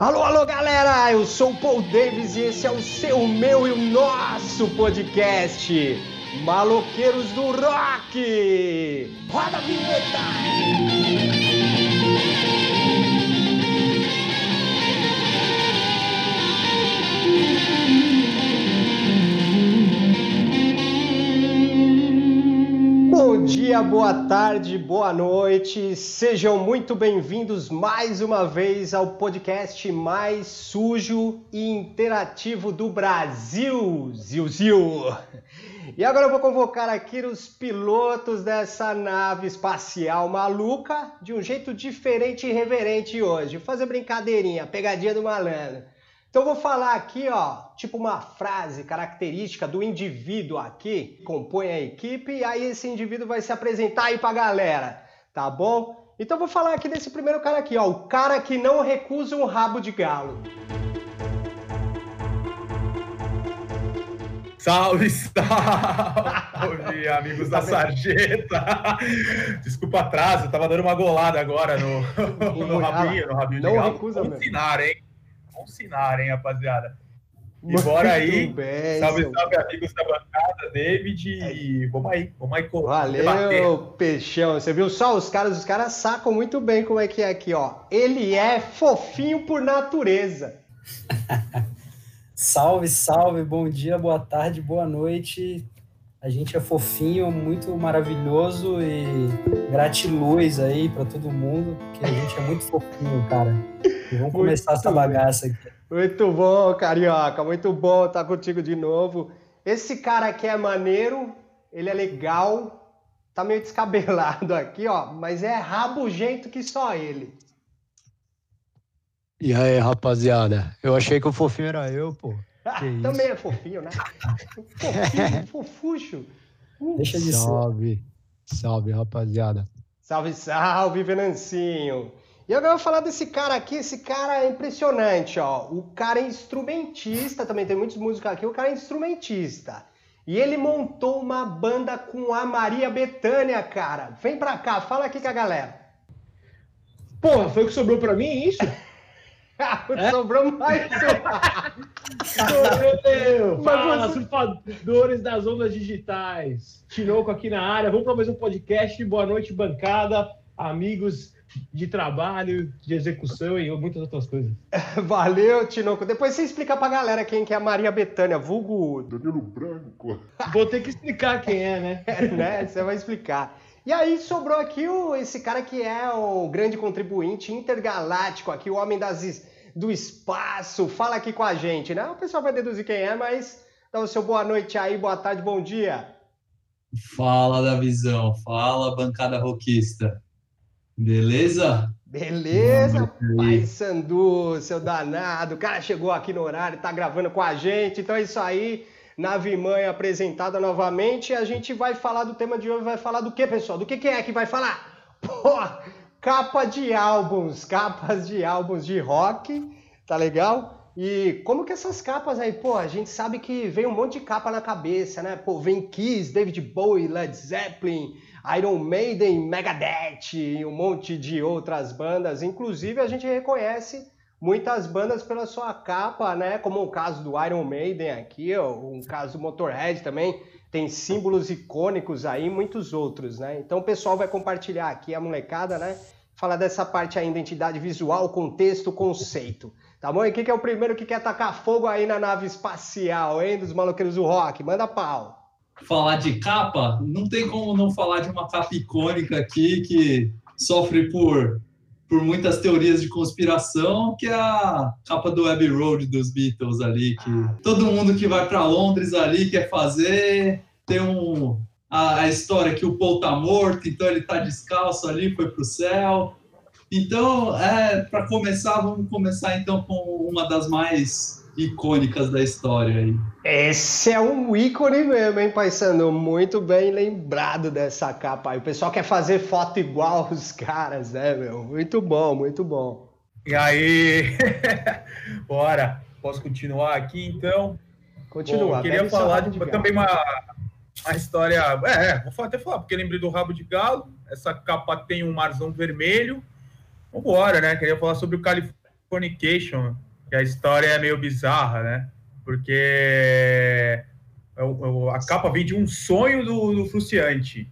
Alô, alô, galera! Eu sou o Paul Davis e esse é o seu, meu e o nosso podcast Maloqueiros do Rock! Roda a vinheta! Dia, boa tarde, boa noite. Sejam muito bem-vindos mais uma vez ao podcast mais sujo e interativo do Brasil, Zil Zil. E agora eu vou convocar aqui os pilotos dessa nave espacial maluca de um jeito diferente e reverente hoje. Fazer brincadeirinha, pegadinha do malandro. Então eu vou falar aqui, ó, tipo uma frase característica do indivíduo aqui, que compõe a equipe, e aí esse indivíduo vai se apresentar aí pra galera, tá bom? Então eu vou falar aqui desse primeiro cara aqui, ó, o cara que não recusa um rabo de galo. Salve, salve, amigos da sarjeta. Desculpa o atraso, eu tava dando uma golada agora no, no rabinho, no rabinho Não de galo. recusa ensinar, hein? Vamos ensinar, hein, rapaziada? E Muito bora aí. bem, salve, seu- salve, amigos da bancada, David. E vamos aí, vamos aí co- debater. Valeu, peixão. Você viu só os caras, os caras sacam muito bem como é que é aqui, ó. Ele é fofinho por natureza. Salve, salve, bom dia, boa tarde, boa noite. A gente é fofinho, muito maravilhoso e gratiluz aí pra todo mundo, que a gente é muito fofinho, cara. E vamos começar essa bem. bagaça aqui. Muito bom, carioca. Muito bom estar contigo de novo. Esse cara aqui é maneiro, ele é legal, tá meio descabelado aqui, ó, mas é rabugento que só ele. E aí, rapaziada? Eu achei que o fofinho era eu, pô. Isso? Também é fofinho, né? Fofinho, fofucho. Uh, Deixa de ser. Salve, salve, rapaziada. Salve, salve, Venancinho! E agora eu vou falar desse cara aqui, esse cara é impressionante, ó. O cara é instrumentista, também tem muitos músicos aqui, o cara é instrumentista. E ele montou uma banda com a Maria Bethânia, cara. Vem pra cá, fala aqui com a galera. Porra, foi o que sobrou pra mim, é? Sobrou mais um. Meu, Fala, Mas você- surfadores das ondas digitais. Tinoco aqui na área. Vamos para mais um podcast. Boa noite, bancada, amigos de trabalho, de execução e muitas outras coisas. Valeu, Tinoco. Depois você explica pra galera quem que é a Maria Bethânia, vulgo Danilo Branco. Vou ter que explicar quem é, né? É, né? Você vai explicar. E aí sobrou aqui o, esse cara que é o grande contribuinte intergaláctico, aqui o homem das, do espaço. Fala aqui com a gente, né? O pessoal vai deduzir quem é, mas dá o seu boa noite aí, boa tarde, bom dia. Fala da visão, fala bancada roquista. Beleza? Beleza, Pai. Sandu, seu danado. O cara chegou aqui no horário, tá gravando com a gente. Então é isso aí. Nave Mãe apresentada novamente. A gente vai falar do tema de hoje. Vai falar do que, pessoal? Do que, que é que vai falar? Pô, capa de álbuns. Capas de álbuns de rock. Tá legal? E como que essas capas aí, pô, a gente sabe que vem um monte de capa na cabeça, né? Pô, vem Kiss, David Bowie, Led Zeppelin, Iron Maiden, Megadeth e um monte de outras bandas. Inclusive, a gente reconhece muitas bandas pela sua capa, né? Como o caso do Iron Maiden aqui, um caso do Motorhead também. Tem símbolos icônicos aí, muitos outros, né? Então o pessoal vai compartilhar aqui, a molecada, né? Falar dessa parte aí, identidade visual, contexto, conceito. Tá bom? E quem que é o primeiro que quer tacar fogo aí na nave espacial, hein? Dos maloqueiros do rock? Manda pau. Falar de capa, não tem como não falar de uma capa icônica aqui que sofre por, por muitas teorias de conspiração, que é a capa do Abbey Road dos Beatles ali, que todo mundo que vai para Londres ali quer fazer, tem um a, a história que o Paul tá morto, então ele tá descalço ali, foi pro céu. Então, é, para começar, vamos começar então com uma das mais icônicas da história aí. Esse é um ícone mesmo, hein, Paisano? Muito bem lembrado dessa capa aí. O pessoal quer fazer foto igual os caras, né, meu? Muito bom, muito bom. E aí? Bora. Posso continuar aqui então? Continua. Bom, eu queria falar de, galo. também uma, uma história. É, é, vou até falar, porque lembrei do rabo de galo. Essa capa tem um marzão vermelho. Vambora, né? Queria falar sobre o Calif Californication, que a história é meio bizarra, né? Porque é a capa vem de um sonho do, do Fruciante.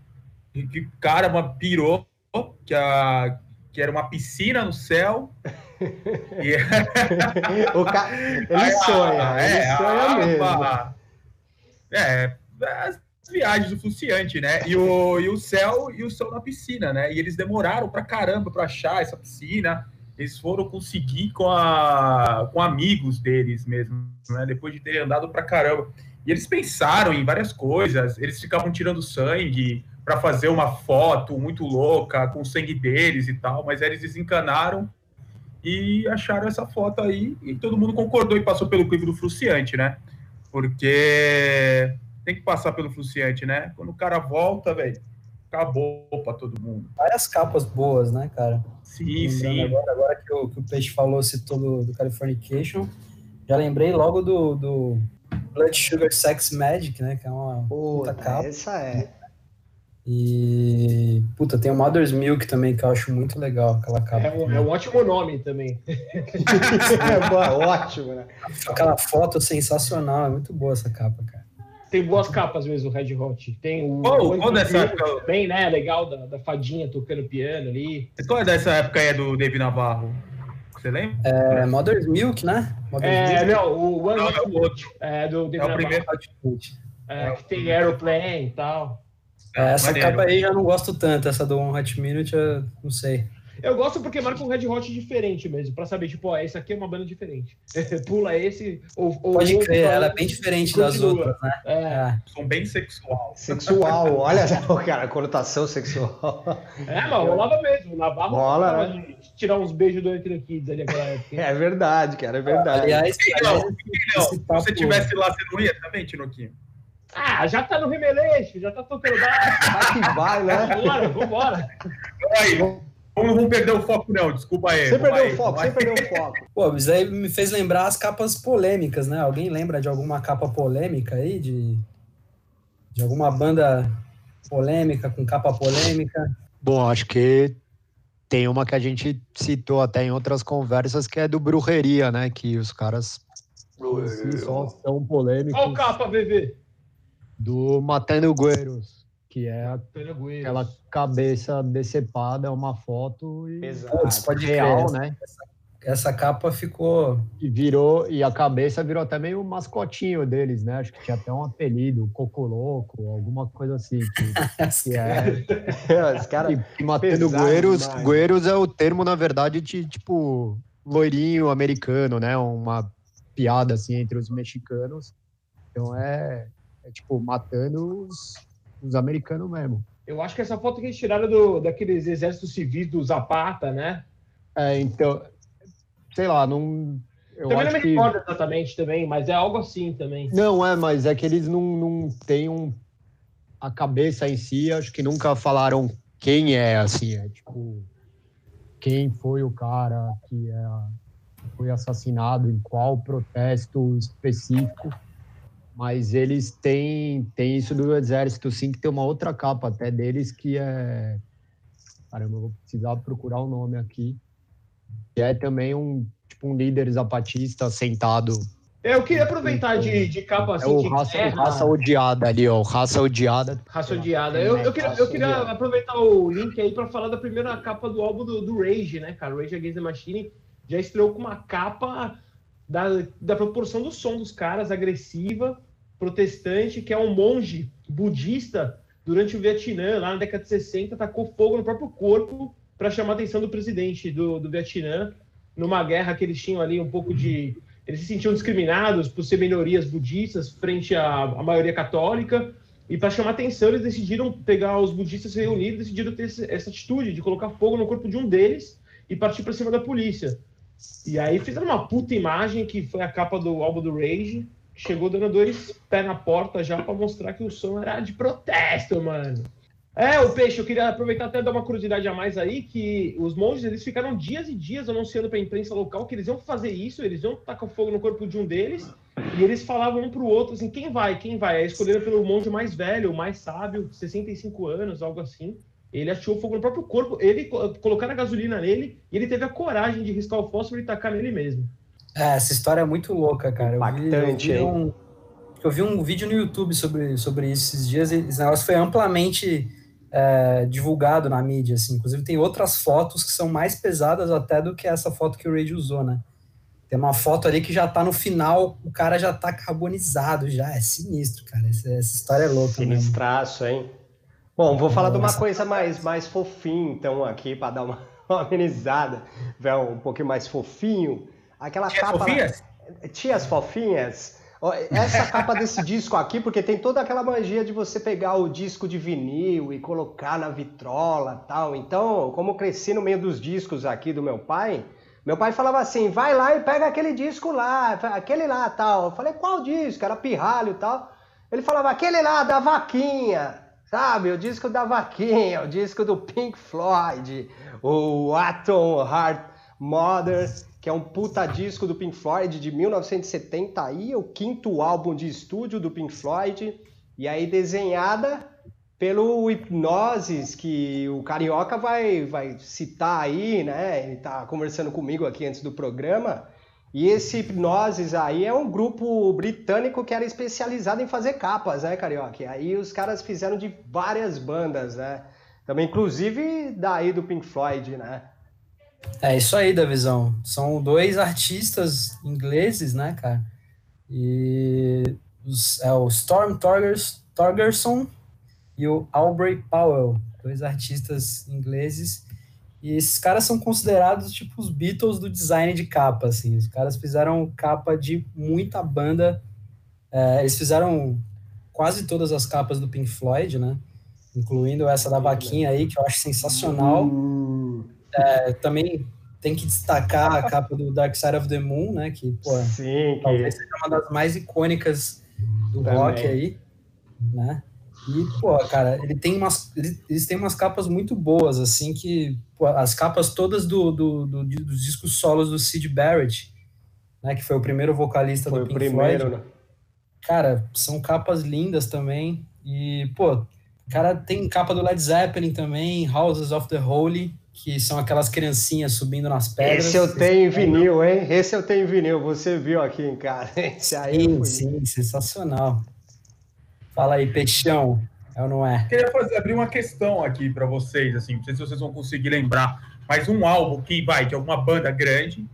Que o cara uma, pirou que, a, que era uma piscina no céu. e... o ca... Ele sonha, é, ele sonha mesmo. É, as viagens do Fruciante, né? E o, e o céu e o céu na piscina, né? E eles demoraram pra caramba pra achar essa piscina eles foram conseguir com, a, com amigos deles mesmo, né? Depois de terem andado pra caramba. E eles pensaram em várias coisas, eles ficavam tirando sangue para fazer uma foto muito louca com o sangue deles e tal, mas eles desencanaram e acharam essa foto aí e todo mundo concordou e passou pelo crivo do Fruciante, né? Porque tem que passar pelo Fruciante, né? Quando o cara volta, velho, acabou para todo mundo. Várias capas boas, né, cara? Sim, sim. Agora, agora que, o, que o Peixe falou, citou do, do Californication, já lembrei logo do, do Blood Sugar Sex Magic, né, que é uma puta capa. Essa é. E, puta, tem o Mother's Milk também, que eu acho muito legal, aquela capa. É um, é um ótimo nome também. é, ótimo, né? Aquela foto sensacional, é muito boa essa capa, cara tem boas capas mesmo, o Red Hot. Tem o. Qual, qual dessa época? Bem, né? Legal, da, da fadinha tocando piano ali. Qual é dessa época aí do David Navarro? Você lembra? É, Mother's Milk, né? Mother's é, Milk. não, o One não, é o outro. É, do David é o primeiro. É, que tem Aeroplane e tal. É, essa Maneiro. capa aí eu não gosto tanto, essa do One Hot Minute, eu não sei. Eu gosto porque marca um Red Hot diferente mesmo, pra saber, tipo, ó, esse aqui é uma banda diferente. Pula esse, ou. ou Pode crer, ela é bem diferente continua. das outras, né? É. é. São bem sexual. Sexual, olha, cara, conotação sexual. É, mas rolava mesmo. Navarro Rola, né? tirar uns beijos do Entre Kids ali naquela época. É verdade, cara, é verdade. Aliás, não, se você tivesse lá, você não ia também, Tinoquinho? Ah, já tá no Remeleixo, já tá tocando Vai que vai, né? Vambora, vambora. Aí, Vamos, vamos perder o foco, não. Desculpa aí. Você perdeu o foco, você perdeu o foco. Pô, isso aí me fez lembrar as capas polêmicas, né? Alguém lembra de alguma capa polêmica aí? De, de alguma banda polêmica, com capa polêmica? Bom, acho que tem uma que a gente citou até em outras conversas, que é do Brujeria, né? Que os caras só são polêmicos. Qual capa, VV? Do Matando Gueiros que é aquela cabeça decepada, é uma foto e Exato. pode real, né? Essa, essa, capa ficou e virou e a cabeça virou até meio mascotinho deles, né? Acho que tinha até um apelido, Coco Louco, alguma coisa assim. Que, que é os caras e, matando Gueiros, Gueiros é o termo na verdade de tipo loirinho americano, né? Uma piada assim entre os mexicanos. Então é, é tipo matando os os americanos mesmo. Eu acho que essa foto que eles tiraram do, daqueles exércitos civis do Zapata, né? É, então, sei lá, não. Eu também não me recordo que... exatamente também, mas é algo assim também. Não, é, mas é que eles não, não têm um, a cabeça em si, acho que nunca falaram quem é, assim, é tipo, quem foi o cara que é, foi assassinado, em qual protesto específico mas eles têm, têm isso do exército, sim, que tem uma outra capa até deles que é. Caramba, eu vou precisar procurar o nome aqui. Que é também um, tipo, um líder zapatista sentado. Eu queria aproveitar de, de capa assim. É o raça, raça odiada ali, ó. Raça odiada. Raça odiada. Eu, eu queria, eu queria aproveitar o link aí para falar da primeira capa do álbum do, do Rage, né, cara? Rage Against the Machine já estreou com uma capa da, da proporção do som dos caras, agressiva protestante, que é um monge budista durante o Vietnã, lá na década de 60, tacou fogo no próprio corpo para chamar a atenção do presidente do, do Vietnã, numa guerra que eles tinham ali um pouco de. Eles se sentiam discriminados por ser minorias budistas frente à, à maioria católica, e para chamar atenção, eles decidiram pegar os budistas reunidos, decidiram ter essa atitude de colocar fogo no corpo de um deles e partir para cima da polícia. E aí fizeram uma puta imagem que foi a capa do álbum do Rage, chegou dando dois pés na porta já para mostrar que o som era de protesto, mano. É, o Peixe, eu queria aproveitar até dar uma curiosidade a mais aí, que os monges, eles ficaram dias e dias anunciando para a imprensa local que eles iam fazer isso, eles iam tacar fogo no corpo de um deles, e eles falavam um para o outro, assim, quem vai, quem vai? É escolhido pelo monge mais velho, mais sábio, 65 anos, algo assim. Ele achou fogo no próprio corpo, ele colocaram a gasolina nele e ele teve a coragem de riscar o fósforo e tacar nele mesmo. É, essa história é muito louca, cara. Impactante, eu vi, eu vi um, eu vi um vídeo no YouTube sobre, sobre isso esses dias e esse negócio foi amplamente é, divulgado na mídia, assim. Inclusive tem outras fotos que são mais pesadas até do que essa foto que o Rage usou, né? Tem uma foto ali que já tá no final, o cara já tá carbonizado já. É sinistro, cara. Essa, essa história é louca Sinistraço, mesmo. hein? Bom, vou falar de uma coisa mais, mais fofinha, então, aqui, para dar uma, uma amenizada, um pouquinho mais fofinho. Aquela Tias capa. Fofinhas? Tias fofinhas. Essa capa desse disco aqui, porque tem toda aquela magia de você pegar o disco de vinil e colocar na vitrola tal. Então, como cresci no meio dos discos aqui do meu pai, meu pai falava assim: vai lá e pega aquele disco lá, aquele lá tal. Eu falei: qual disco? Era pirralho e tal. Ele falava: aquele lá da vaquinha, sabe? O disco da vaquinha, o disco do Pink Floyd, o Atom Heart Mother, que é um puta disco do Pink Floyd de 1970 aí, o quinto álbum de estúdio do Pink Floyd. E aí desenhada pelo Hipnoses, que o Carioca vai, vai citar aí, né? Ele tá conversando comigo aqui antes do programa. E esse Hipnoses aí é um grupo britânico que era especializado em fazer capas, né, Carioca? E aí os caras fizeram de várias bandas, né? Também, inclusive, daí do Pink Floyd, né? É isso aí, da visão. São dois artistas ingleses, né, cara? E os, é o Storm Torgers, Torgerson e o Aubrey Powell, dois artistas ingleses. E esses caras são considerados tipo os Beatles do design de capa, assim. Os caras fizeram capa de muita banda. É, eles fizeram quase todas as capas do Pink Floyd, né? Incluindo essa da vaquinha aí, que eu acho sensacional. É, também tem que destacar a capa do Dark Side of the Moon, né? Que, pô, Sim, talvez seja uma das mais icônicas do também. rock aí, né? E, pô, cara, ele tem umas, eles têm umas capas muito boas, assim, que pô, as capas todas do, do, do, dos discos solos do Sid Barrett, né, que foi o primeiro vocalista foi do Pink primeiro, Floyd. Né? Cara, são capas lindas também. E, pô, cara tem capa do Led Zeppelin também, Houses of the Holy, que são aquelas criancinhas subindo nas pedras. Esse eu tenho em vinil, hein? Esse eu tenho em vinil, você viu aqui em casa. Esse aí sim, sim, sensacional. Fala aí, Peixão. É ou não é? Queria fazer, abrir uma questão aqui para vocês, assim, não sei se vocês vão conseguir lembrar, mas um álbum que vai de alguma banda grande,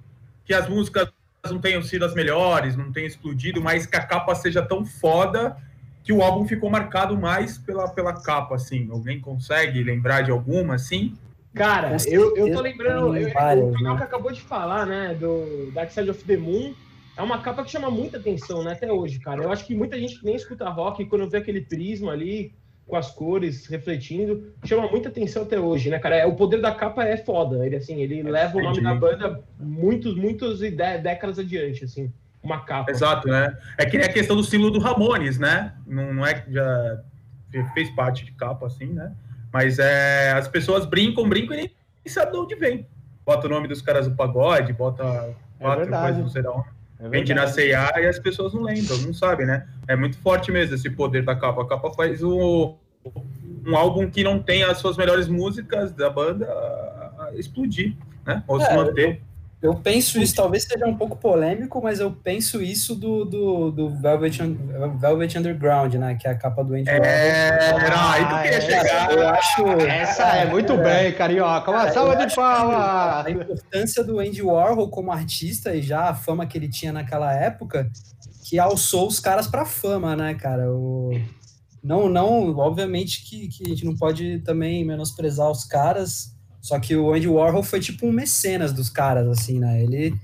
que as músicas não tenham sido as melhores, não tenham explodido, mas que a capa seja tão foda que o álbum ficou marcado mais pela, pela capa, assim. Alguém consegue lembrar de alguma, assim? Cara, eu, eu tô lembrando, eu, o canal que acabou de falar, né, do Dark Side of the Moon, é uma capa que chama muita atenção, né, até hoje, cara. Eu acho que muita gente que nem escuta rock, quando vê aquele prisma ali, com as cores refletindo, chama muita atenção até hoje, né, cara? É, o poder da capa é foda. Ele, assim, ele é leva o nome da banda muitos, muitos décadas adiante, assim. Uma capa. Exato, né? É que nem a questão do símbolo do Ramones, né? Não, não é que já fez parte de capa, assim, né? Mas é, as pessoas brincam, brincam e nem sabem de onde vem. Bota o nome dos caras do pagode, bota quatro é coisas, não sei de onde. É Vende na C&A e as pessoas não lembram, não sabem, né? É muito forte mesmo esse poder da capa. A capa faz o, um álbum que não tem as suas melhores músicas da banda explodir, né? Ou é, se manter. Eu penso isso, talvez seja um pouco polêmico, mas eu penso isso do, do, do Velvet, Velvet Underground, né? Que é a capa do Andy É, não, aí tu queria chegar. Eu acho. Essa é muito é, bem, carioca. Uma salva de palmas. A importância do Andy Warhol como artista e já a fama que ele tinha naquela época, que alçou os caras pra fama, né, cara? O... Não, não, obviamente que, que a gente não pode também menosprezar os caras só que o Andy Warhol foi tipo um mecenas dos caras, assim, né? Ele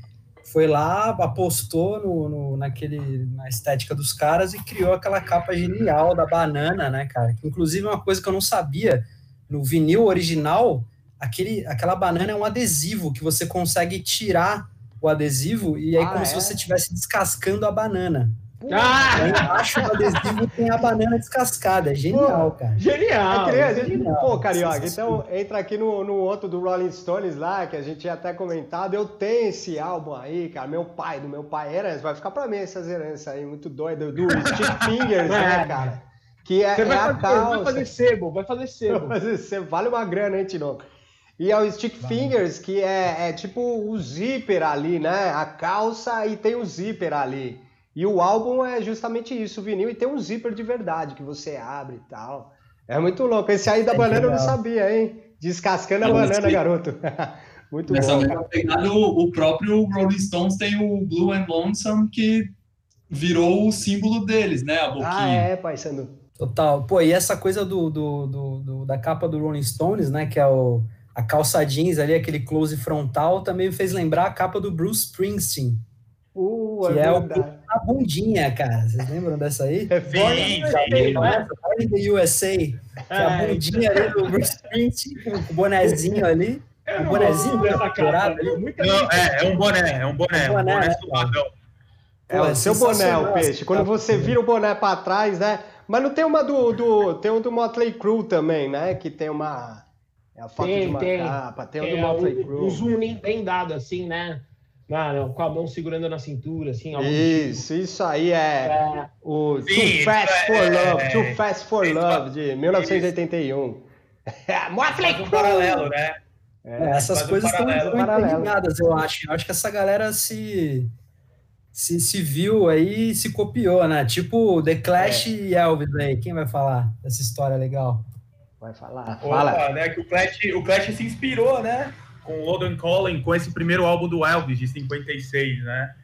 foi lá, apostou no, no, naquele, na estética dos caras e criou aquela capa genial da banana, né, cara? Inclusive, uma coisa que eu não sabia, no vinil original, aquele, aquela banana é um adesivo que você consegue tirar o adesivo e aí ah, como é? se você estivesse descascando a banana. Ah! embaixo do adesivo tem a banana descascada. É genial, cara. Genial! É genial. Pô, Carioca, então entra aqui no, no outro do Rolling Stones lá, que a gente tinha até comentado. Eu tenho esse álbum aí, cara. Meu pai, do meu pai era. Vai ficar pra mim essas heranças aí, muito doido. Do Stick Fingers, né, é. cara? Que é, Você vai, é a fazer, calça. vai fazer sebo, vai fazer sebo. Mas Você vale uma grana, hein, Tinoco? E é o Stick Fingers, que é, é tipo o zíper ali, né? A calça e tem o zíper ali. E o álbum é justamente isso, o vinil, e tem um zíper de verdade que você abre e tal. É muito louco. Esse aí da É, banana eu não legal. sabia, hein? Descascando a banana, esse- garoto. muito Nessa bom. pegada, o, o próprio Rolling Stones tem o Blue and Lonesome, que virou o símbolo deles, né? A Ah, boquinha. é, pai Sandu. Total. Pô, e essa coisa do, do, do- do- da capa do Rolling Stones, né? Que é o, a calça jeans ali, aquele close frontal, também me fez lembrar a capa do Bruce Springsteen. Uh, Que é é o-. A bundinha, cara. Vocês lembram dessa aí? É é? Born in the USA. Que é a É, bundinha ali do Bruce Springsteen, com o bonezinho ali. O não bonezinho dessa Não, é, é um boné, é um boné, É um um boné, né? suadão. É Pô, o é seu boné, o peixe. Quando você vira o boné pra trás, né? Mas não tem uma do. do tem um do Motley Crue também, né? Que tem uma. É a foto de Tem, uma tem. capa. Tem um É, do Motley um, Crue. um zoom bem dado, assim, né? Na- na- com a mão segurando na cintura, assim. algo do Isso, isso aí é É, o Sim, Too Fast isso for é- Love, Too Fast for isso- Love, de 1981. É, Motley um paralelo, né? É, essas um coisas estão paralelo. Paralelo. ligadas, eu acho. Eu acho que essa galera se, se, se viu aí e se copiou, né? Tipo The Clash É. e Elvis aí. Quem vai falar dessa história legal? Vai falar, fala. Opa, né, que o Clash, o Clash se inspirou, né? Com o Logan Collin, com esse primeiro álbum do Elvis, de 56, né?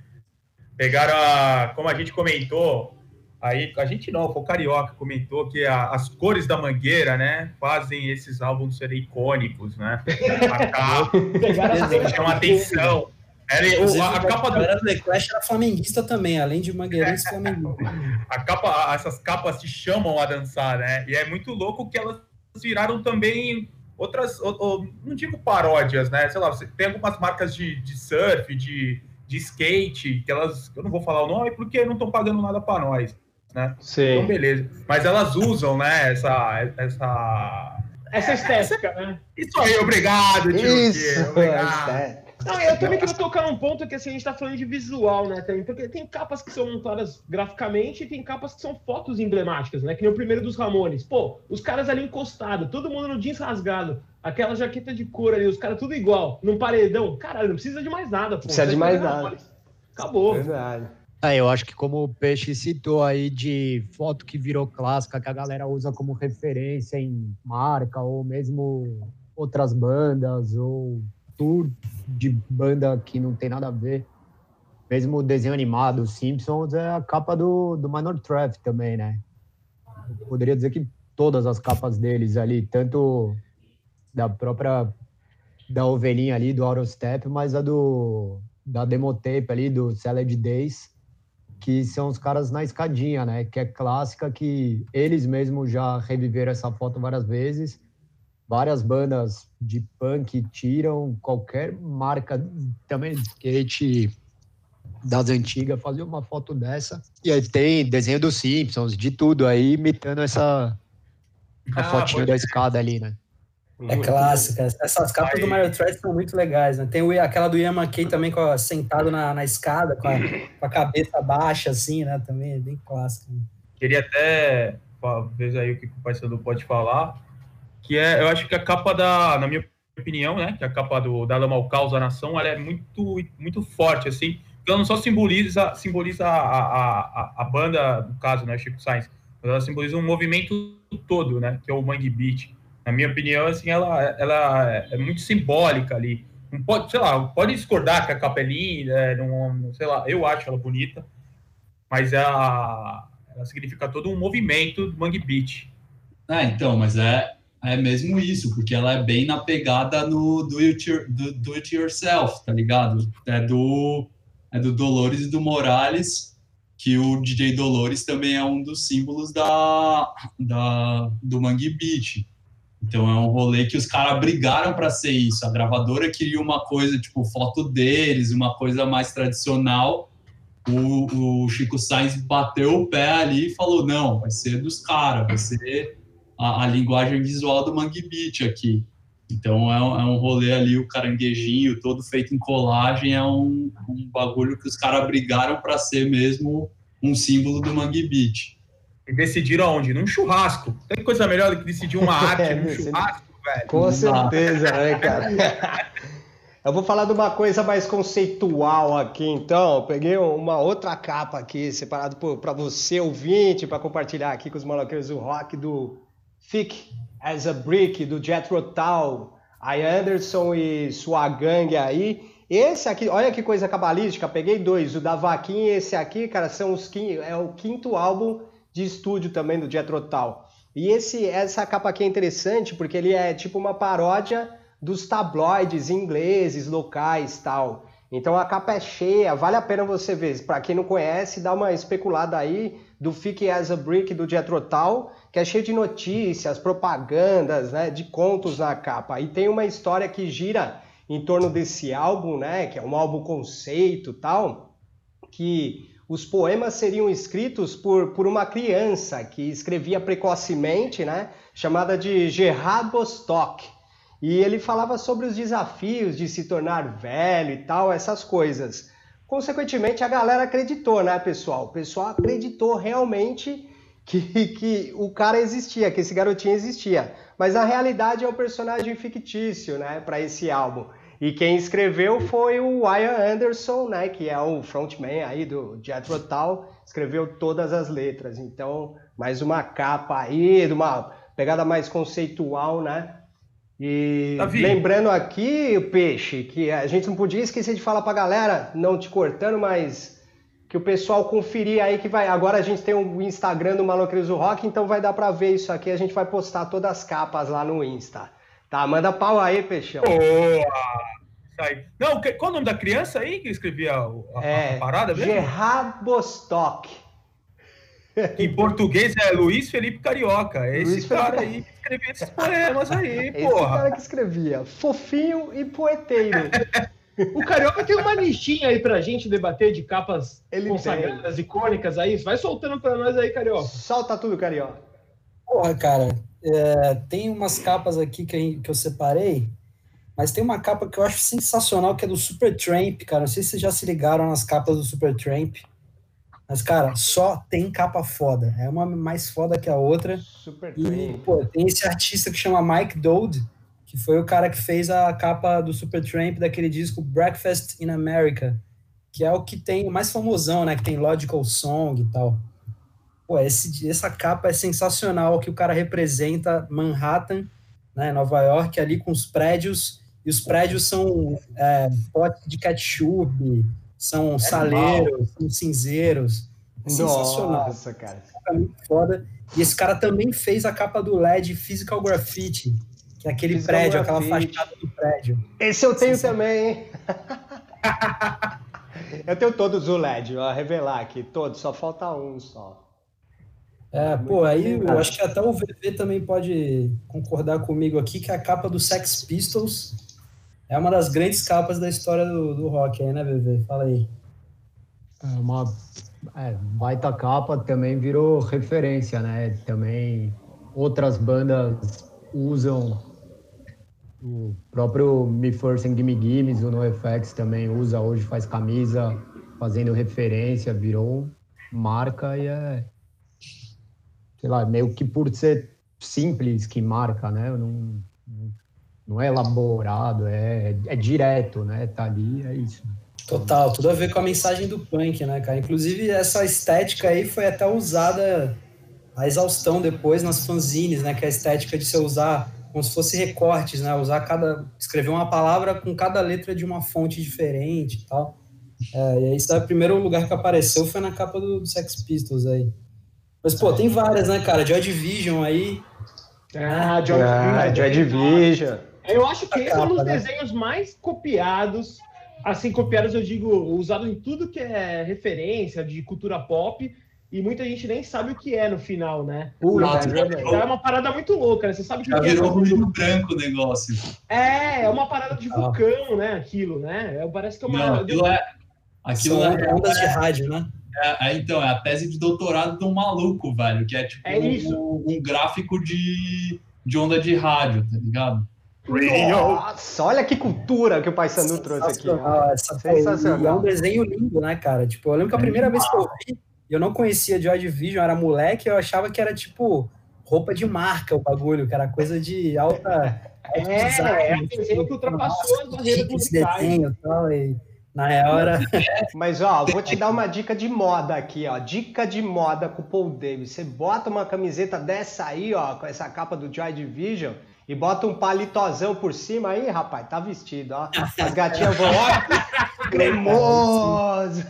Pegaram a, como a gente comentou, aí, a gente não, foi o Carioca comentou que a- as cores da Mangueira, né, fazem esses álbuns serem icônicos, né? A capa chama atenção. Era, o- a, a capa do The Clash era flamenguista também, além de mangueirense flamenguista. a capa, essas capas te chamam a dançar, né? E é muito louco que elas viraram também outras, o- o- não digo paródias, né? Sei lá, você tem algumas marcas de, de surf, de, de skate, que elas, eu não vou falar o nome porque não estão pagando nada para nós, né? Então, Sim. beleza. Mas elas usam, né, essa, essa... Essa estética, né? Isso aí, obrigado, tio. Isso, Obrigado. é. Não, eu também quero tocar num ponto que assim, a gente tá falando de visual, né? Também, porque tem capas que são montadas graficamente e tem capas que são fotos emblemáticas, né? Que nem o primeiro dos Ramones. Pô, os caras ali encostados, todo mundo no jeans rasgado, aquela jaqueta de couro ali, os caras tudo igual, num paredão. Caralho, não precisa de mais nada, pô. Precisa de mais nada. Ramones. Acabou. Verdade. É, eu acho que como o Peixe citou aí de foto que virou clássica, que a galera usa como referência em marca, ou mesmo outras bandas, ou tour de banda que não tem nada a ver. Mesmo o desenho animado, Simpsons, é a capa do, do Minor Threat também, né? Eu poderia dizer que todas as capas deles ali, tanto da própria da ovelhinha ali, do Autostep, mas a do da Demotape ali, do Salad Days, que são os caras na escadinha, né? Que é clássica, que eles mesmos já reviveram essa foto várias vezes. Várias bandas de punk tiram qualquer marca também de skate das antigas, fazer uma foto dessa. E aí tem desenho dos Simpsons, de tudo aí, imitando essa a Ah, fotinha da escada ali, né? É clássica. Essas capas Aí. do Mario Thread são muito legais, né? Tem o- aquela do Ian McKay também com a- sentado na, na escada, com a, com a cabeça baixa, assim, né? Também é bem clássico. Queria até ver aí o que o Paysandu pode falar, que é, eu acho que a capa da, na minha opinião, né, que a capa do da Lama ao Caos da Nação, ela é muito muito forte, assim, ela não só simboliza simboliza a, a, a, a banda, no caso, né, Chico Sainz, mas ela simboliza um movimento todo, né, que é o Mangue Beat. Na minha opinião, assim, ela, ela é muito simbólica ali. Não pode, sei lá, pode discordar que a capa é é, não, sei lá, eu acho ela bonita, mas ela, ela significa todo um movimento do Mangue Beat. Ah, então, mas é, é mesmo isso, porque ela é bem na pegada no do it, do, do it yourself, tá ligado? É do, é do Dolores e do Morales, que o DJ Dolores também é um dos símbolos da, da, do Mangue Beat. Então é um rolê que os caras brigaram para ser isso. A gravadora queria uma coisa, tipo, foto deles, uma coisa mais tradicional. O, o Chico Sainz bateu o pé ali e falou: não, vai ser dos caras, vai ser a, a linguagem visual do Mangue Beat aqui. Então é, um- é um rolê ali, o caranguejinho todo feito em colagem, é um, um bagulho que os caras brigaram para ser mesmo um símbolo do Mangue Beat. E decidiram aonde? Num churrasco. Tem coisa melhor do que decidir uma arte É, num churrasco, velho. Com certeza, né, cara? Eu vou falar de uma coisa mais conceitual aqui, então. Eu peguei uma outra capa aqui, separado para você, ouvinte, para compartilhar aqui com os maloqueiros do rock, do Thick as a Brick, do Jethro Tull, Ian Anderson e sua gangue aí. Esse aqui, olha que coisa cabalística, peguei dois, o da Vaquinha e esse aqui, cara, são os é o quinto álbum de estúdio também do Jethro Tull. E esse, essa capa aqui é interessante porque ele é tipo uma paródia dos tabloides ingleses, locais tal. Então a capa é cheia, vale a pena você ver. Para quem não conhece, dá uma especulada aí do Fique as a Brick do Jethro Tull, que é cheio de notícias, propagandas, né, de contos na capa. E tem uma história que gira em torno desse álbum, né, que é um álbum conceito tal, que os poemas seriam escritos por, por uma criança que escrevia precocemente, né, chamada de Gerard Bostock. E ele falava sobre os desafios de se tornar velho e tal, essas coisas. Consequentemente, a galera acreditou, né, pessoal? O pessoal acreditou realmente que, que o cara existia, que esse garotinho existia. Mas na realidade é um personagem fictício, né, para esse álbum. E quem escreveu foi o Ian Anderson, né, que é o frontman aí do Jethro Tull, escreveu todas as letras. Então, mais uma capa aí, de uma pegada mais conceitual, né? E Davi. lembrando aqui, Peixe, que a gente não podia esquecer de falar pra galera, não te cortando, mas que o pessoal conferir aí que vai. Agora a gente tem o Instagram do Maloqueiros do Rock, então vai dar pra ver isso aqui. A gente vai postar todas as capas lá no Insta. Tá, manda pau aí, Peixão. Boa! Isso aí. Não, qual o nome da criança aí que escrevia a, a É, parada mesmo? Gerard Bostock. Em português é Luiz Felipe Carioca. É esse Luiz cara Felipe- aí que escrevia esses poemas aí, Esse porra. cara que escrevia. Fofinho e poeteiro. O Carioca tem uma listinha aí pra gente debater de capas Ele consagradas, icônicas aí. Vai soltando pra nós aí, Carioca. Solta tudo, Carioca. Porra, cara, é, tem umas capas aqui que, que eu separei, mas tem uma capa que eu acho sensacional, que é do Supertramp, cara. Não sei se vocês já se ligaram nas capas do Supertramp. Mas, cara, só tem capa foda. É uma mais foda que a outra. Super E, pô, tem esse artista que chama Mike Dode, que foi o cara que fez a capa do Supertramp daquele disco Breakfast in America, que é o que tem o mais famosão, né? Que tem Logical Song e tal. Pô, esse, essa capa é sensacional, que o cara representa Manhattan, né, Nova York, ali com os prédios, e os prédios são é, potes de ketchup, são saleiros, são cinzeiros. É sensacional Nossa, cara. é muito foda. E esse cara também fez a capa do LED Physical Graffiti, que é aquele prédio, aquela fachada do prédio. Esse eu tenho Sim, sim. também, hein? eu tenho todos o LED, ó, revelar aqui, todos, só falta um só. É, Muito pô, aí eu acho que até o VV também pode concordar comigo aqui, que a capa do Sex Pistols é uma das grandes capas da história do, do rock aí, né, VV? Fala aí. É uma é, baita capa também virou referência, né? Também outras bandas usam o próprio Me First and Gimme Gimmes, o NoFX também usa hoje, faz camisa fazendo referência, virou marca e é sei lá, meio que por ser simples que marca, né? Não, não é elaborado, é, é direto, né? Tá ali, é isso. Total, tudo a ver com a mensagem do punk, né, cara? Inclusive, essa estética aí foi até usada a exaustão depois nas fanzines, né? Que é a estética de você usar como se fosse recortes, né? Usar cada. escrever uma palavra com cada letra de uma fonte diferente e tal. É, e aí, é o primeiro lugar que apareceu foi na capa do, do Sex Pistols aí. Mas, pô, tem várias, né, cara? Joy Division aí. Ah, John Ah, Joy Division. Eu acho que esse é um dos né? desenhos mais copiados. Assim, copiados, eu digo, usado em tudo que é referência de cultura pop. E muita gente nem sabe o que é no final, né? Puta, Ah, é verdade. É uma parada muito louca, né? Você sabe o que Já é virou essa ruído branco o negócio. É, é uma parada de Ah. vulcão, né? Aquilo, né? É, Parece que é uma. Não, aquilo é. Aquilo São é, ondas de rádio, né? é- é, então, é a tese de doutorado de um maluco, velho, que é tipo É isso. um, um gráfico de, de onda de rádio, tá ligado? Nossa, olha que cultura que o Pai Sandu trouxe aqui. ó. Sensacional. E é um desenho lindo, né, cara? Tipo, eu lembro que a primeira vez que eu vi, Eu não conhecia Joy Division, era moleque, eu achava que era tipo roupa de marca o bagulho, que era coisa de alta. É, design, é um desenho que ultrapassou as barreiras musicais. desenho tal, e na hora. Mas ó, vou te dar uma dica de moda aqui, ó. Dica de moda com o Paul Davis. Você bota uma camiseta dessa aí, ó, com essa capa do Joy Division e bota um palitozão por cima aí, rapaz, tá vestido, ó. As gatinhas vão, ó, cremoso.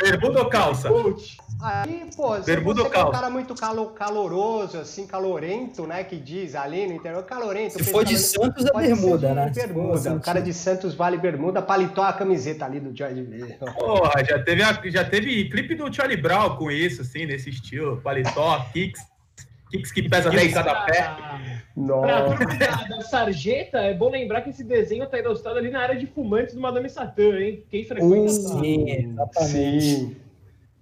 Bermuda ou calça? Coach. Aí, pô, se Bermuda você ou for um cara muito calo- caloroso, assim, calorento, né, que diz ali no interior, calorento. Se for de Santos, é bermuda, né? Bermuda. O Santos- cara de Santos vale bermuda, paletó a camiseta ali do Joy Division. Porra, já teve, a- já teve clipe do Charlie Brown com isso, assim, nesse estilo. Paletó, kicks. Kicks que pesa 10 cada pé. Pra Nossa. turma da, da sarjeta, é bom lembrar que esse desenho tá ilustrado ali na área de fumantes do Madame Satã, hein? Quem frequenta. Sim, exatamente. Sim.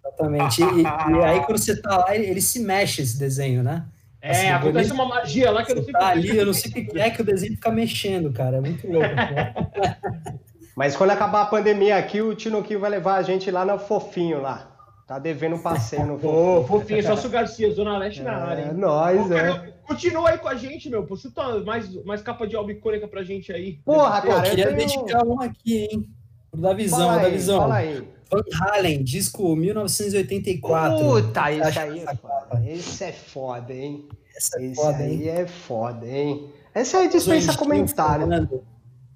Exatamente. E, e- aí, quando você tá lá, ele, ele se mexe esse desenho, né? É, Assim, acontece ele- uma magia lá que eu não sei tá ali, eu não sei o que que é que o desenho fica mexendo, cara. É muito louco. né? Mas quando acabar a pandemia aqui, o Tinoquinho vai levar a gente lá no Fofinho lá. Tá devendo um passeio no Ô, Fofinho. fofinho, Celso Garcia, Zona Leste na área, É, hein? nós, Ô, é. cara, Continua aí com a gente, meu. Pô, Chuta mais, mais capa de álbum icônica pra gente aí. Porra, Pô, cara, eu queria tenho... dedicar um aqui, hein? Pro da visão, Fala da aí, visão. fala aí. Van Halen, disco 1984. Puta, esse Acho aí é essa foda. Esse é foda, hein? Essa é Esse foda, aí hein? é foda, hein? Esse aí dispensa comentário. fumando.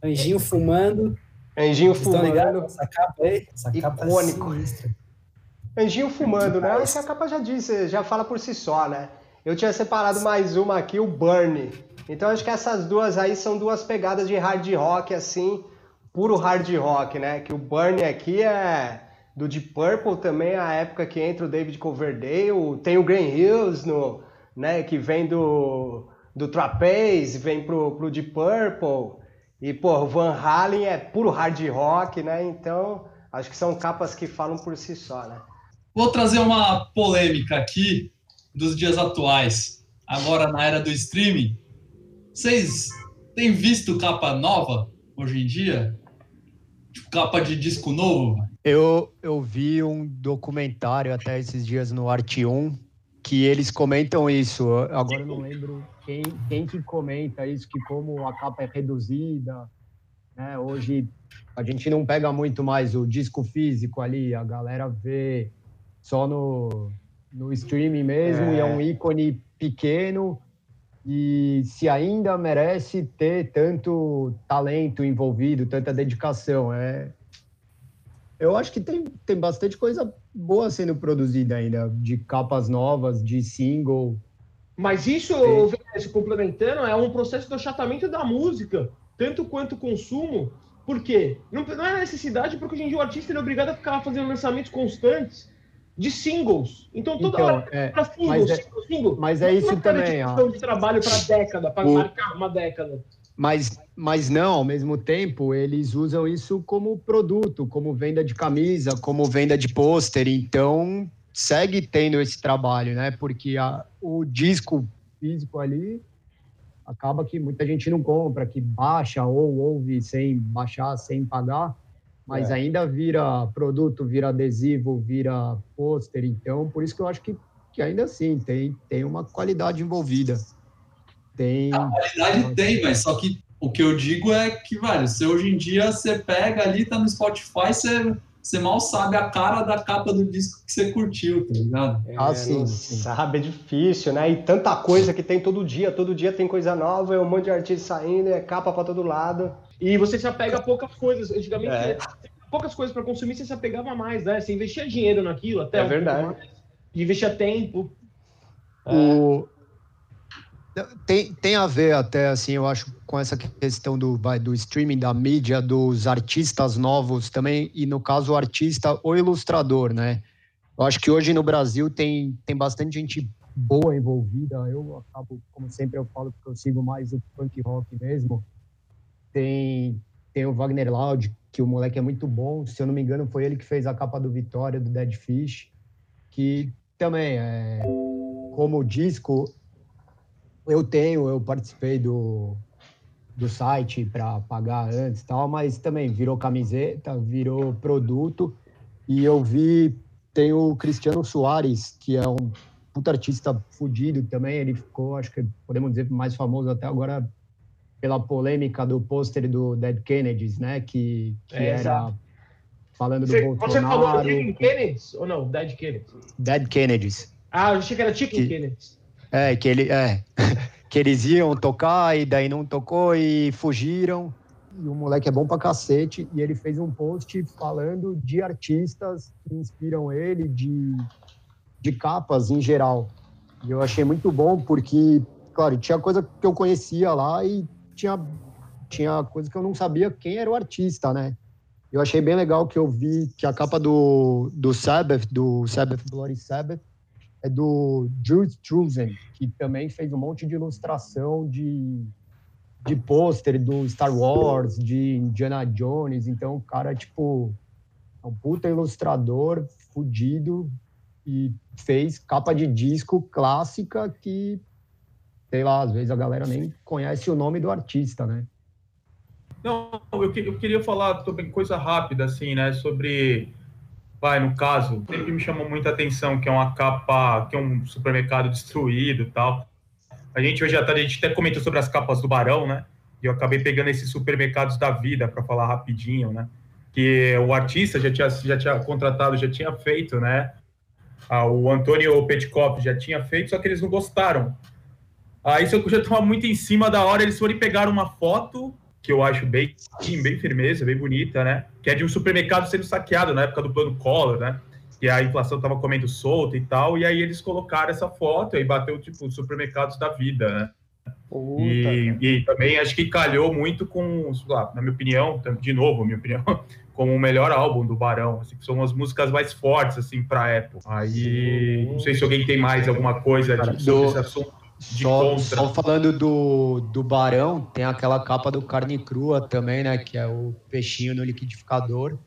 Anjinho fumando. Anjinho Vocês estão ligados? fumando. Essa capa aí? Essa capa Icônico. é sinistra. Anjinho fumando, né? Essa capa já disse, já fala por si só, né? Eu tinha separado mais uma aqui, o Burn. Então acho que essas duas aí são duas pegadas de hard rock, assim, puro hard rock, né? Que o Burn aqui é do Deep Purple também, a época que entra o David Coverdale, tem o Graham Hills, no, né? Que vem do, do Trapeze, vem pro, pro Deep Purple. E, pô, o Van Halen é puro hard rock, né? Então, acho que são capas que falam por si só, né? Vou trazer uma polêmica aqui dos dias atuais, agora na era do streaming. Vocês têm visto capa nova hoje em dia? Tipo, capa de disco novo? Eu, eu vi um documentário até esses dias no Arte 1 que eles comentam isso. Agora eu não lembro quem, quem que comenta isso, que como a capa é reduzida, né? Hoje a gente não pega muito mais o disco físico ali, a galera vê só no, no streaming mesmo, É. e é um ícone pequeno. E se ainda merece ter tanto talento envolvido, tanta dedicação. É, eu acho que tem, tem bastante coisa boa sendo produzida ainda, de capas novas, de single. Mas isso. Venecio, complementando, é um processo de achatamento da música, tanto quanto consumo. Por quê? Não, não é necessidade, porque hoje em dia o artista é obrigado a ficar fazendo lançamentos constantes de singles. Então toda Então, hora é, para single, mas é- single, single. mas é isso de também, ó. questão de trabalho para década, para O- marcar uma década. Mas, mas não, ao mesmo tempo, eles usam isso como produto, como venda de camisa, como venda de pôster. Então, segue tendo esse trabalho, né? Porque a- o disco físico ali acaba que muita gente não compra, que baixa ou ouve sem baixar, sem pagar, mas É. ainda vira produto, vira adesivo, vira pôster. Então, por isso que eu acho que, que ainda assim tem, tem uma qualidade envolvida. Tem. A qualidade tem, mas só que o que eu digo é que, velho, se hoje em dia você pega ali, tá no Spotify, você, você mal sabe a cara da capa do disco que você curtiu, tá ligado? Ah, É, sim, não sim. sabe, é difícil, né? E tanta coisa que tem todo dia, todo dia tem coisa nova, é um monte de artista saindo, é capa pra todo lado. E você se apega a poucas coisas. Antigamente, É. poucas coisas para consumir, você se apegava mais, né? Você investia dinheiro naquilo, até É um verdade. mais. Investia tempo. O... Tem, tem a ver até, assim, eu acho, com essa questão do, vai, do streaming, da mídia, dos artistas novos também, e no caso o artista ou ilustrador, né? Eu acho que hoje no Brasil tem, tem bastante gente boa envolvida, eu acabo, como sempre eu falo, porque eu sigo mais o punk rock mesmo, tem, tem o Wagner Loud, que o moleque é muito bom, se eu não me engano foi ele que fez a capa do Vitória, do Dead Fish, que também é como disco eu tenho, eu participei do, do site para pagar antes tal, mas também virou camiseta, virou produto e eu vi tem o Cristiano Soares, que é um puta artista fudido também. Ele ficou, acho que podemos dizer, mais famoso até agora pela polêmica do pôster do Dead Kennedys, né? Que, que É, era exato. falando do Você, Bolsonaro. você falou do Chicken Kennedy ou não? Dead Kennedy. Dead Kennedys. Ah, eu achei que era Chicken Que- Kennedy. É, que ele é que eles iam tocar e daí não tocou e fugiram. E o moleque é bom pra cacete e ele fez um post falando de artistas que inspiram ele, de, de capas em geral. E eu achei muito bom porque, claro, tinha coisa que eu conhecia lá e tinha, tinha coisa que eu não sabia quem era o artista, né? Eu achei bem legal que eu vi que a capa do, do Sabbath, do Sabbath Bloody Sabbath, é do Drew Struzan, que também fez um monte de ilustração de, de pôster do Star Wars, de Indiana Jones. Então, o cara, tipo, é um puta ilustrador fudido e fez capa de disco clássica que, sei lá, às vezes a galera nem conhece o nome do artista, né? Não, eu, que- eu queria falar sobre coisa rápida, assim, né? Sobre, vai, no caso, sempre me chamou muita atenção, que é uma capa, que é um supermercado destruído e tal. A gente hoje à tarde, a gente até comentou sobre as capas do Barão, né? E eu acabei pegando esses supermercados da vida para falar rapidinho, né? Que o artista já tinha, já tinha contratado, já tinha feito, né? Ah, o Antônio Petkoff já tinha feito, só que eles não gostaram. Aí isso eu já estava muito em cima da hora, eles foram e pegaram uma foto que eu acho bem, bem firmeza, bem bonita, né? Que é de um supermercado sendo saqueado na época do plano Collor, né? Que a inflação estava comendo solta e tal, e aí eles colocaram essa foto e bateu, tipo, os supermercados da vida, né? Puta, E, e também acho que calhou muito com, lá, na minha opinião, de novo, minha opinião, como o melhor álbum do Barão, assim, que são as músicas mais fortes, assim, pra época. Aí, não sei se alguém tem mais alguma coisa de, sobre esse assunto. De Só, contra. só falando do, do Barão, tem aquela capa do Carne Crua também, né? Que é o peixinho no liquidificador.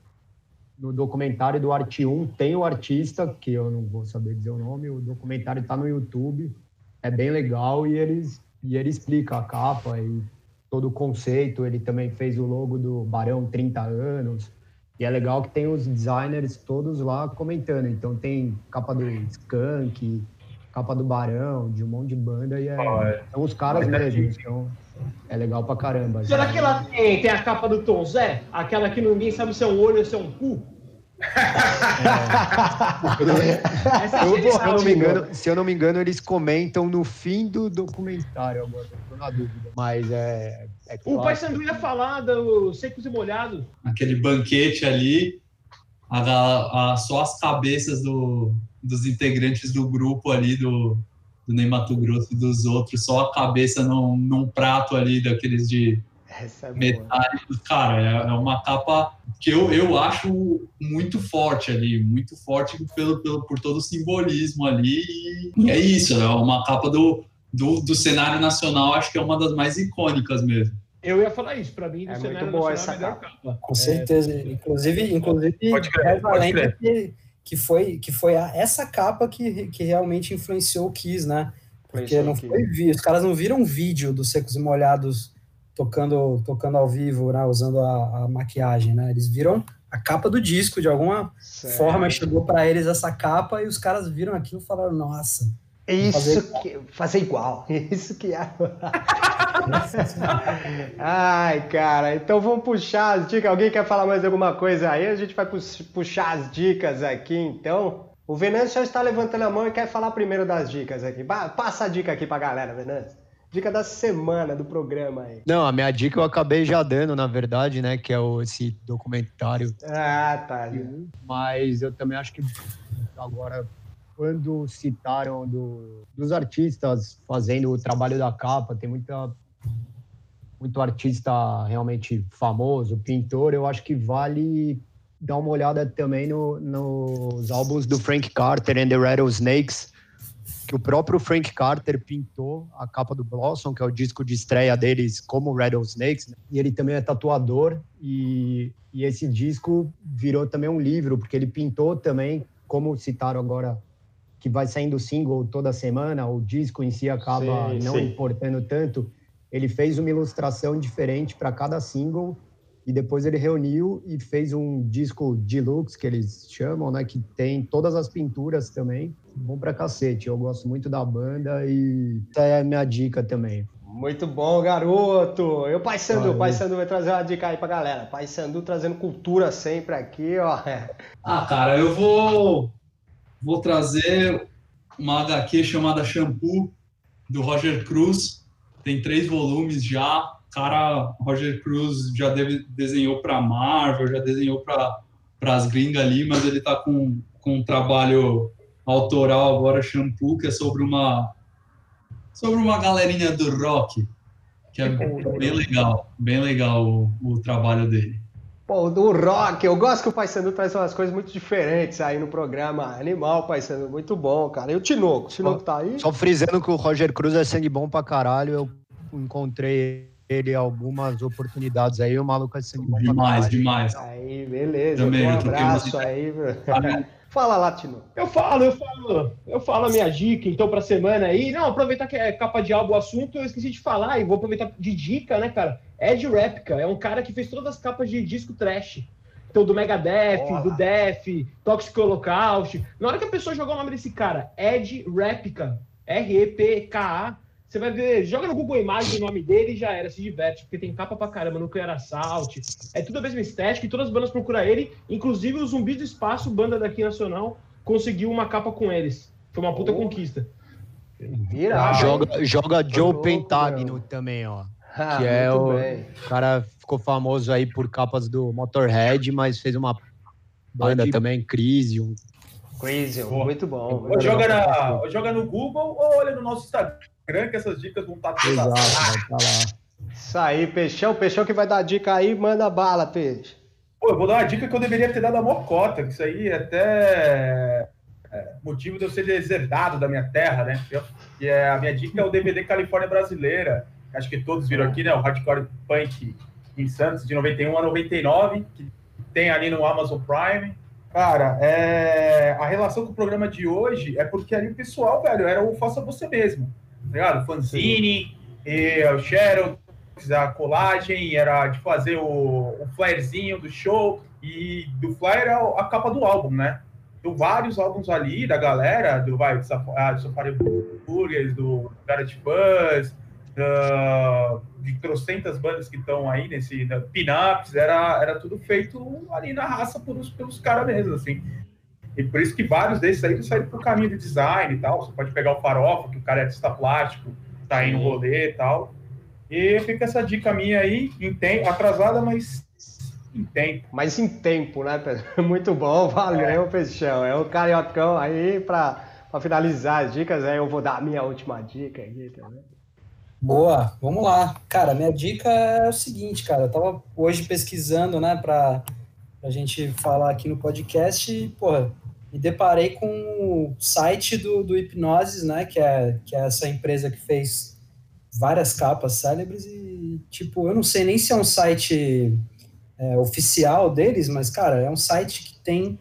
No documentário do Arte 1 tem o artista, que eu não vou saber dizer o nome, o documentário está no YouTube, é bem legal e eles e ele explica a capa e todo o conceito. Ele também fez o logo do Barão 30 anos. E é legal que tem os designers todos lá comentando. Então tem capa do Skank, capa do Barão, de um monte de banda, e é, Ah, é. são os caras é mesmo. Então é legal pra caramba. Será que ela tem, tem a capa do Tom Zé? Aquela que ninguém sabe se é um olho ou se é um cu? Essa é Eu, se, eu genial, não me engano, se eu não me engano, eles comentam no fim do documentário agora, tô na dúvida. Mas é. é O. Pai Sandu ia falar do Secos e Molhados. aquele banquete ali, a, a- só as cabeças do, dos integrantes do grupo ali, do, do Ney Mato Grosso e dos outros, só a cabeça num, num prato ali, daqueles de é metálicos. Cara, é, é uma capa que eu, eu acho muito forte ali, muito forte pelo, pelo, por todo o simbolismo ali. E é isso, é uma capa do, do, do cenário nacional, acho que é uma das mais icônicas mesmo. Eu ia falar isso, pra mim, do É cenário muito boa nacional, essa a melhor capa. Com certeza. Inclusive, inclusive Pode crer, pode crer. que, que foi, que foi a- essa capa que, que realmente influenciou o Kiss, né? Porque não foi os caras não viram um vídeo dos Secos e Molhados tocando, tocando ao vivo, né? Usando a, a maquiagem, né? Eles viram a capa do disco, de alguma Certo. forma chegou para eles essa capa e os caras viram aquilo e falaram, nossa, Isso que. Fazer igual. Isso que é. Ai, cara. Então vamos puxar as dicas. Alguém quer falar mais alguma coisa aí? A gente vai pux- puxar as dicas aqui, então. O Venâncio já está levantando a mão e quer falar primeiro das dicas aqui. Pa- Passa a dica aqui pra galera, Venâncio. Dica da semana do programa aí. Não, a minha dica eu acabei já dando, na verdade, né? Que é o, esse documentário. Ah, tá. Mas eu também acho que agora, quando citaram do, dos artistas fazendo o trabalho da capa, tem muita, muito artista realmente famoso, pintor, eu acho que vale dar uma olhada também no, nos álbuns do Frank Carter and the Rattlesnakes, que o próprio Frank Carter pintou a capa do Blossom, que é o disco de estreia deles como Rattlesnakes, né? e ele também é tatuador, e, e esse disco virou também um livro, porque ele pintou também, como citaram agora, que vai saindo single toda semana, o disco em si acaba Sim, não sim. importando tanto, ele fez uma ilustração diferente para cada single, e depois ele reuniu e fez um disco deluxe, que eles chamam, né? Que tem todas as pinturas também. Bom pra cacete. Eu gosto muito da banda e essa é a minha dica também. Muito bom, garoto. Eu, Pai Sandu, Valeu. Pai Sandu vai trazer uma dica aí pra galera. Pai Sandu trazendo cultura sempre aqui, ó. Ah, cara, eu vou, vou trazer uma HQ chamada Shampoo, do Roger Cruz. Tem três volumes já cara, Roger Cruz já deve, desenhou para Marvel, já desenhou para as gringas ali, mas ele está com, com um trabalho autoral agora, Shampoo, que é sobre uma sobre uma galerinha do rock, que é bem legal, bem legal o, o trabalho dele. Pô, do rock, eu gosto que o Paysandu traz umas coisas muito diferentes aí no programa Animal, Paysandu, muito bom, cara. E o Tinoco, o Tinoco tá aí? Só frisando que o Roger Cruz é sangue bom pra caralho, eu encontrei ele algumas oportunidades aí, o maluco é sempre bom Demais, demais. Aí, beleza. Também, um abraço aí. Fala, Latino. Eu falo, eu falo, eu falo a minha dica, então, pra semana aí. Não, aproveitar que é capa de álbum o assunto, eu esqueci de falar, e vou aproveitar de dica, né, cara? Ed Replica, é um cara que fez todas as capas de disco trash. Então, do Megadeth, Porra. do Def, Toxic Holocaust. Na hora que a pessoa jogar o nome desse cara, Ed Replica, R-E-P-K-A, você vai ver, joga no Google Imagens o nome dele e já era, se diverte, porque tem capa pra caramba, Nuclear Assault, é tudo a mesma estética e todas as bandas procuram ele, inclusive o Zumbi do Espaço, banda daqui nacional, conseguiu uma capa com eles. Foi uma puta oh. conquista. Vira, joga, joga Joe Pentagno também, ó. Ah, que é o bem. cara ficou famoso aí por capas do Motorhead, mas fez uma banda também, Crisium. Crisium, muito bom. Ou joga, na, ou joga no Google ou olha no nosso Instagram que essas dicas vão estar todas Exato, vai tá lá. Isso aí, Peixão. Peixão que vai dar dica aí, manda bala, Peixe. Pô, eu vou dar uma dica que eu deveria ter dado a Mocota, que isso aí é até é motivo de eu ser deserdado da minha terra, né? E é, a minha dica é o DVD Califórnia Brasileira, acho que todos viram aqui, né? O Hardcore Punk em Santos, de 91 a 99, que tem ali no Amazon Prime. Cara, é... a relação com o programa de hoje é porque ali o pessoal, velho, era o faça você mesmo ligado? Fanzine, e o Shadow, a colagem, era de fazer o, o flyerzinho do show, e do flyer é a capa do álbum, né? Então, vários álbuns ali da galera, do, vai, do, do Safari Burgers, do Garage Buzz, uh, de trocentas bandas que estão aí nesse pin-ups, era, era tudo feito ali na raça pelos, pelos caras mesmo, assim. E por isso que vários desses aí saíram para o caminho de design e tal. Você pode pegar o Farofa, que o cara é artista plástico, tá aí no rolê e tal. E fica essa dica minha aí, em tempo, atrasada, mas em tempo. Mas em tempo, né, Pedro? Muito bom, valeu, é. Peixão. É o cariocão aí para finalizar as dicas, aí eu vou dar a minha última dica aqui também. Boa, vamos lá. Cara, minha dica é o seguinte, cara, eu tava hoje pesquisando, né, para a gente falar aqui no podcast e, porra, me deparei com o site do, do Hipnosis, né, que é, que é essa empresa que fez várias capas célebres e, tipo, eu não sei nem se é um site é, oficial deles, mas, cara, é um site que tem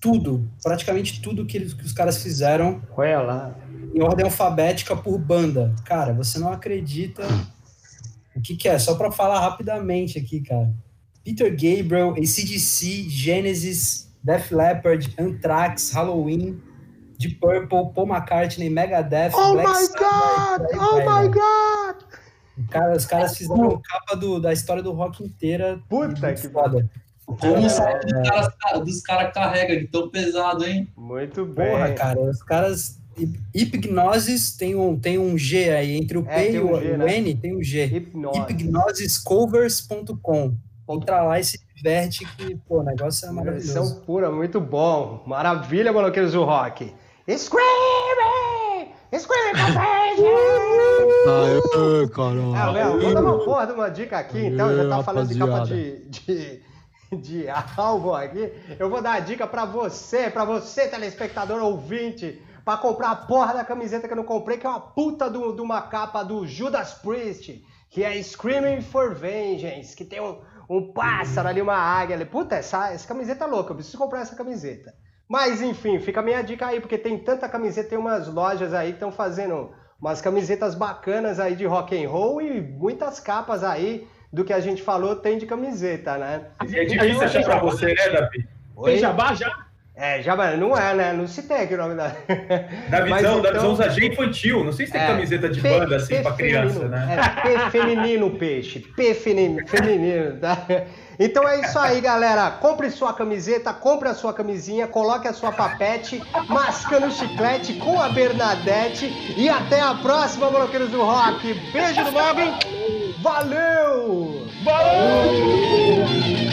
tudo, praticamente tudo que, eles, que os caras fizeram Olha lá. em ordem alfabética por banda. Cara, você não acredita o que, que é, só para falar rapidamente aqui, cara. Peter Gabriel, ACDC, Genesis, Def Leppard, Anthrax, Halloween, Deep Purple, Paul McCartney, Megadeth, oh Black my God! Aí, oh my God! Cara, os caras fizeram capa do, da história do rock inteira. Puta que foda. Como o site dos caras, dos caras carrega de tão pesado, hein? Muito bem. Porra, cara, os caras. Hipgnosis tem um, tem um G aí, entre o é, P e o, G, o né? N tem um G. Hipgnosiscovers.com. Entra lá e se diverte que, pô, o negócio é maravilhoso. São pura, muito bom. Maravilha, maloqueiros do rock. Screaming! Screaming Aê, caramba. Ah, vou dar uma porra de uma dica aqui, então. Já tá falando de capa de, de, de álbum aqui. Eu vou dar a dica pra você, pra você, telespectador ouvinte, pra comprar a porra da camiseta que eu não comprei, que é uma puta de uma capa do Judas Priest, que é Screaming for Vengeance, que tem um um pássaro ali, uma águia ali. Puta, essa, essa camiseta é louca, eu preciso comprar essa camiseta. Mas enfim, fica a minha dica aí, porque tem tanta camiseta, tem umas lojas aí que estão fazendo umas camisetas bacanas aí de rock and roll e muitas capas aí do que a gente falou tem de camiseta, né? E é difícil achar pra você, né, Davi? Oi? Tem jabá já? É, mas não é, né? Não citei aqui o nome da. Davizão, Mas então- Davizão usa G infantil. Não sei se tem É, camiseta de banda assim P pra criança, feminino. né? É, P feminino, peixe. P feminino, tá? Então é isso aí, galera. Compre sua camiseta, compre a sua camisinha, coloque a sua papete, mascando chiclete com a Bernadette. E até a próxima, bloqueiros do rock. Beijo do Mogli. Valeu! Valeu!